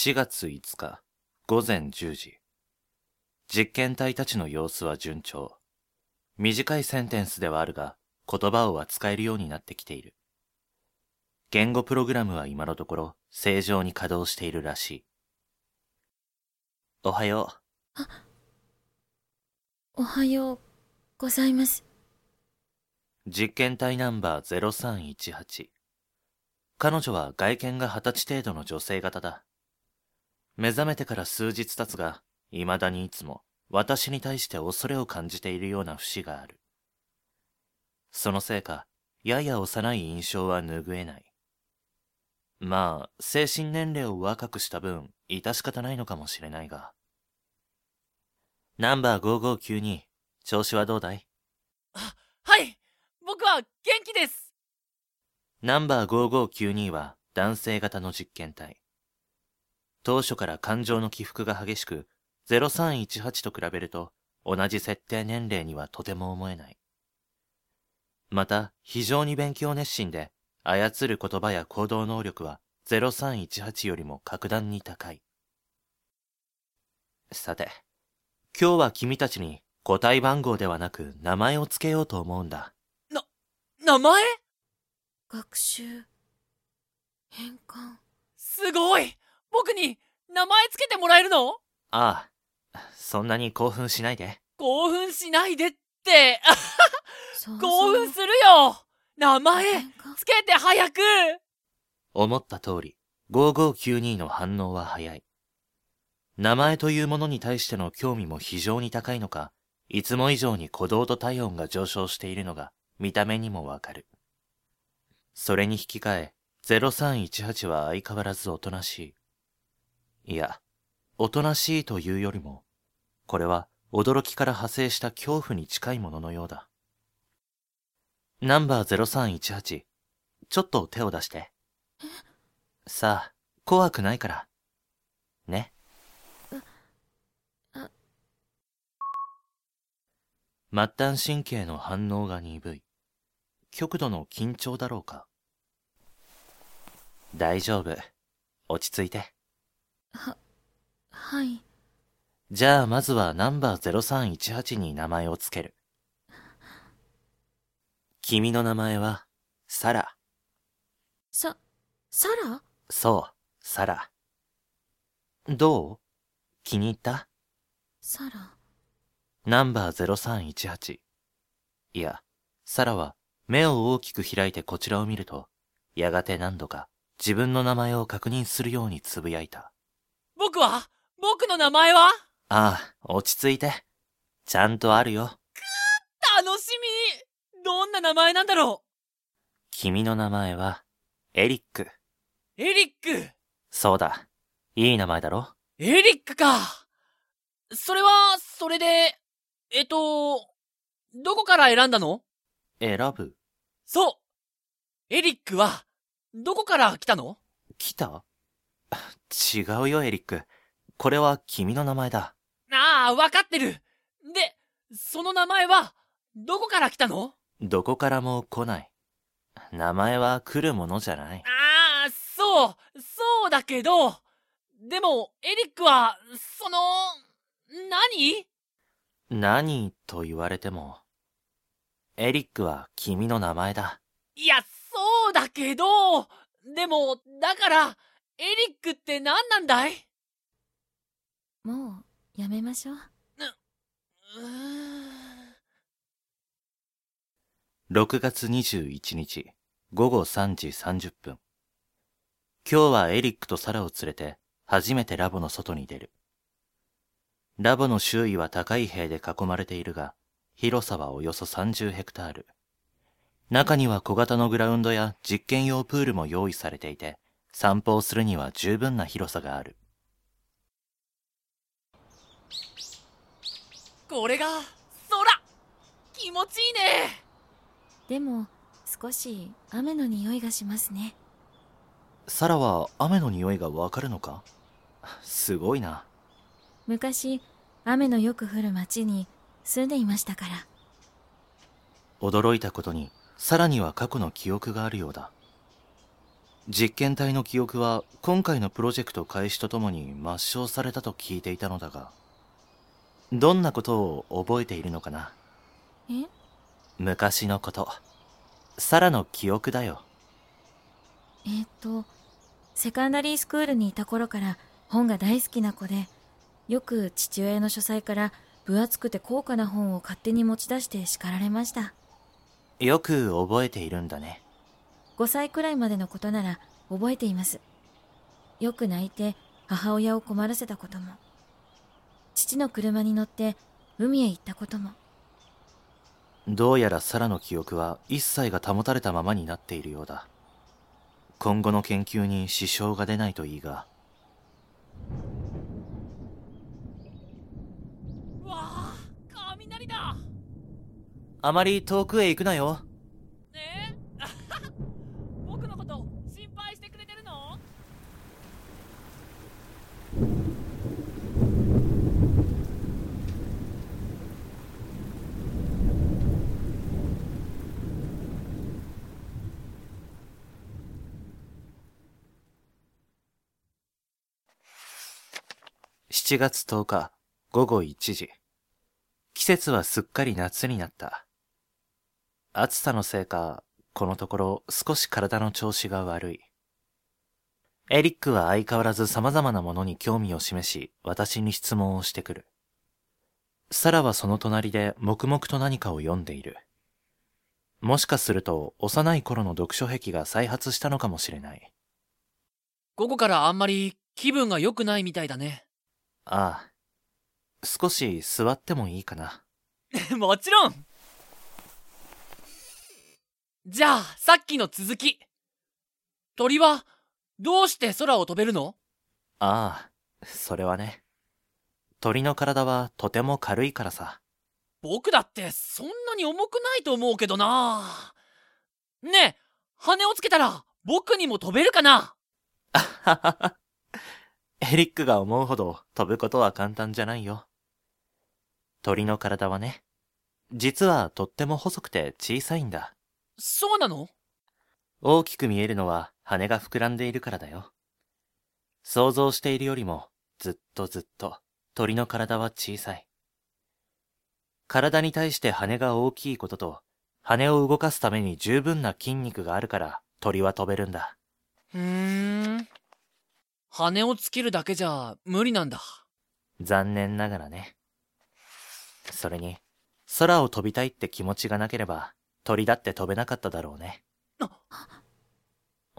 4月5日午前10時。実験体たちの様子は順調。短いセンテンスではあるが、言葉を扱えるようになってきている。言語プログラムは今のところ正常に稼働しているらしい。おはよう。おはようございます。実験体ナンバー0318。彼女は外見が二十歳程度の女性型だ。目覚めてから数日経つが、未だにいつも私に対して恐れを感じているような節がある。そのせいか、やや幼い印象は拭えない。まあ、精神年齢を若くした分、致し方ないのかもしれないが。ナンバー5592、調子はどうだい？はい僕は元気ですナンバー5592は男性型の実験体。当初から感情の起伏が激しく、0318と比べると同じ設定年齢にはとても思えない。また、非常に勉強熱心で、操る言葉や行動能力は0318よりも格段に高い。さて、今日は君たちに個体番号ではなく名前を付けようと思うんだ。名前？学習、変換。すごい僕に名前つけてもらえるの？ああ、そんなに興奮しないで。興奮しないでって興奮するよ名前つけて早く思った通り、5592の反応は早い。名前というものに対しての興味も非常に高いのか、いつも以上に鼓動と体温が上昇しているのが見た目にもわかる。それに引き換え、0318は相変わらずおとなしい。いや、おとなしいというよりも、これは驚きから派生した恐怖に近いもののようだ。ナンバー0318、ちょっと手を出して。さあ、怖くないから。ね。あ末端神経の反応が鈍い。極度の緊張だろうか。大丈夫。落ち着いて。はい。じゃあまずはナンバー0318に名前をつける。君の名前は、サラ。さ、サラ？そう、サラ。どう？気に入った？サラ。ナンバー0318。いや、サラは目を大きく開いてこちらを見ると、やがて何度か自分の名前を確認するようにつぶやいた。僕は？僕の名前は？ああ、落ち着いて。ちゃんとあるよ。楽しみ。どんな名前なんだろ君の名前は、エリック。うエリック？そうだ。いい名前だろ？エリックか。それは、それで、えっと、どこから選んだの？選ぶ。そう。エリックは、どこから来たの？来た？違うよ、エリック。これは君の名前だ。ああ、わかってるで、その名前は、どこから来たの？どこからも来ない。名前は来るものじゃない。ああ、そう、そうだけど、でも、エリックは、その、何？何と言われても。エリックは君の名前だ。いや、そうだけど、でも、だから、エリックって何なんだい？もう、やめましょう。うーん6月21日、午後3時30分。今日はエリックとサラを連れて、初めてラボの外に出る。ラボの周囲は高い塀で囲まれているが、広さはおよそ30ヘクタール。中には小型のグラウンドや実験用プールも用意されていて、散歩をするには十分な広さがある。これが、空気持ちいいねでも、少し雨の匂いがしますね。サラは雨の匂いがわかるのか？すごいな。昔、雨のよく降る町に住んでいましたから。驚いたことに、サラには過去の記憶があるようだ。実験体の記憶は今回のプロジェクト開始とともに抹消されたと聞いていたのだがどんなことを覚えているのかな？え？昔のこと。サラの記憶だよ。えーっとセカンダリースクールにいた頃から本が大好きな子でよく父親の書斎から分厚くて高価な本を勝手に持ち出して叱られました。よく覚えているんだね5歳くらいまでのことなら覚えています。よく泣いて母親を困らせたことも。父の車に乗って海へ行ったことも。どうやらサラの記憶は一切が保たれたままになっているようだ。今後の研究に支障が出ないといいが。うわあ雷だ。あまり遠くへ行くなよえ僕のこと心配してくれてるの7月10日午後1時。季節はすっかり夏になった。暑さのせいかこのところ少し体の調子が悪い。エリックは相変わらず様々なものに興味を示し私に質問をしてくる。サラはその隣で黙々と何かを読んでいる。もしかすると幼い頃の読書癖が再発したのかもしれない。午後からあんまり気分が良くないみたいだね。ああ少し座ってもいいかな もちろんじゃあさっきの続き鳥はどうして空を飛べるの？ああ、それはね。鳥の体はとても軽いからさ。僕だってそんなに重くないと思うけどなねえ羽をつけたら僕にも飛べるかな？あははは。エリックが思うほど飛ぶことは簡単じゃないよ。鳥の体はね、実はとっても細くて小さいんだ。そうなの？大きく見えるのは羽が膨らんでいるからだよ。想像しているよりもずっとずっと鳥の体は小さい。体に対して羽が大きいことと、羽を動かすために十分な筋肉があるから鳥は飛べるんだ。ふーん羽をつけるだけじゃ無理なんだ残念ながらね。それに、空を飛びたいって気持ちがなければ、鳥だって飛べなかっただろうね。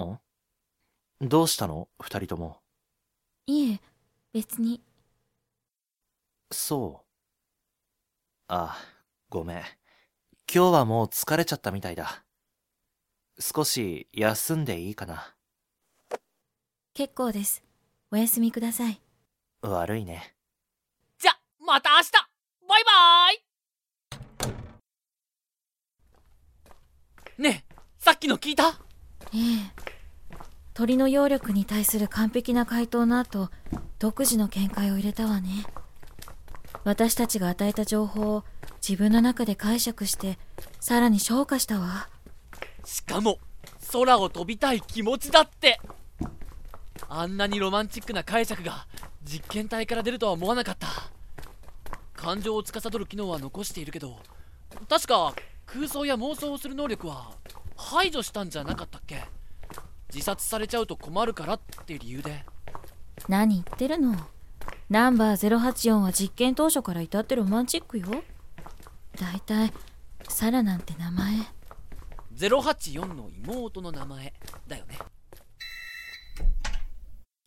んどうしたの？二人とも。いえ別にそう。あ、ごめん。今日はもう疲れちゃったみたいだ。少し休んでいいかな。結構です。お休みください。悪いね。じゃまた明日。バイバーイ。ねえさっきの聞いた？ええ。鳥の揚力に対する完璧な回答の後独自の見解を入れたわね。私たちが与えた情報を自分の中で解釈してさらに昇華したわ。しかも空を飛びたい気持ちだってあんなにロマンチックな解釈が実験体から出るとは思わなかった。感情を司る機能は残しているけど確か空想や妄想をする能力は排除したんじゃなかったっけ？自殺されちゃうと困るからって理由で。何言ってるの？ナンバー084は実験当初から至ってロマンチックよ。だいたいサラなんて名前。084の妹の名前だよね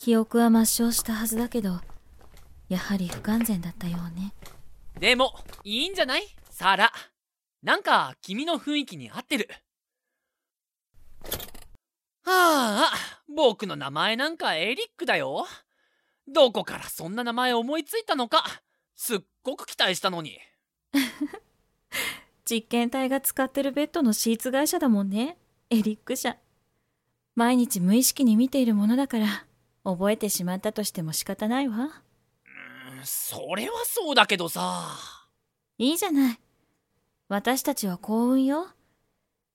記憶は抹消したはずだけどやはり不完全だったようね。でもいいんじゃない？サラ。なんか君の雰囲気に合ってる。はあ僕の名前なんかエリックだよ。どこからそんな名前思いついたのかすっごく期待したのに。実験体が使ってるベッドのシーツ会社だもんね。エリック社。毎日無意識に見ているものだから覚えてしまったとしても仕方ないわうんそれはそうだけどさいいじゃない私たちは幸運よ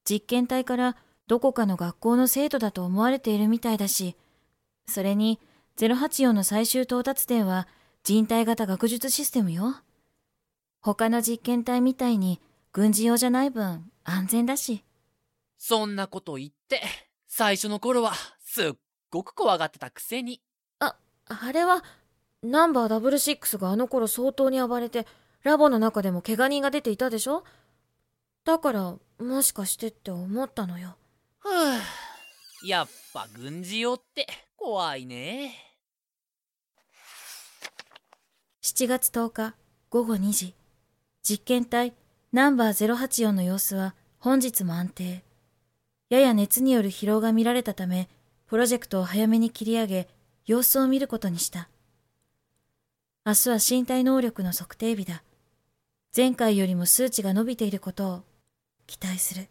実験体からどこかの学校の生徒だと思われているみたいだし、それに084の最終到達点は人体型学術システムよ。他の実験体みたいに軍事用じゃない分安全だし。そんなこと言って、最初の頃はすっごく怖がってたくせに。あ、あれは、ナンバーダブルシックスがあの頃相当に暴れて、ラボの中でも怪我人が出ていたでしょ？だから、もしかしてって思ったのよ。ふぅ。やっぱ軍事用って怖いね。7月10日午後2時、実験体ナンバー084の様子は本日も安定。やや熱による疲労が見られたため、プロジェクトを早めに切り上げ、様子を見ることにした。明日は身体能力の測定日だ。前回よりも数値が伸びていることを期待する。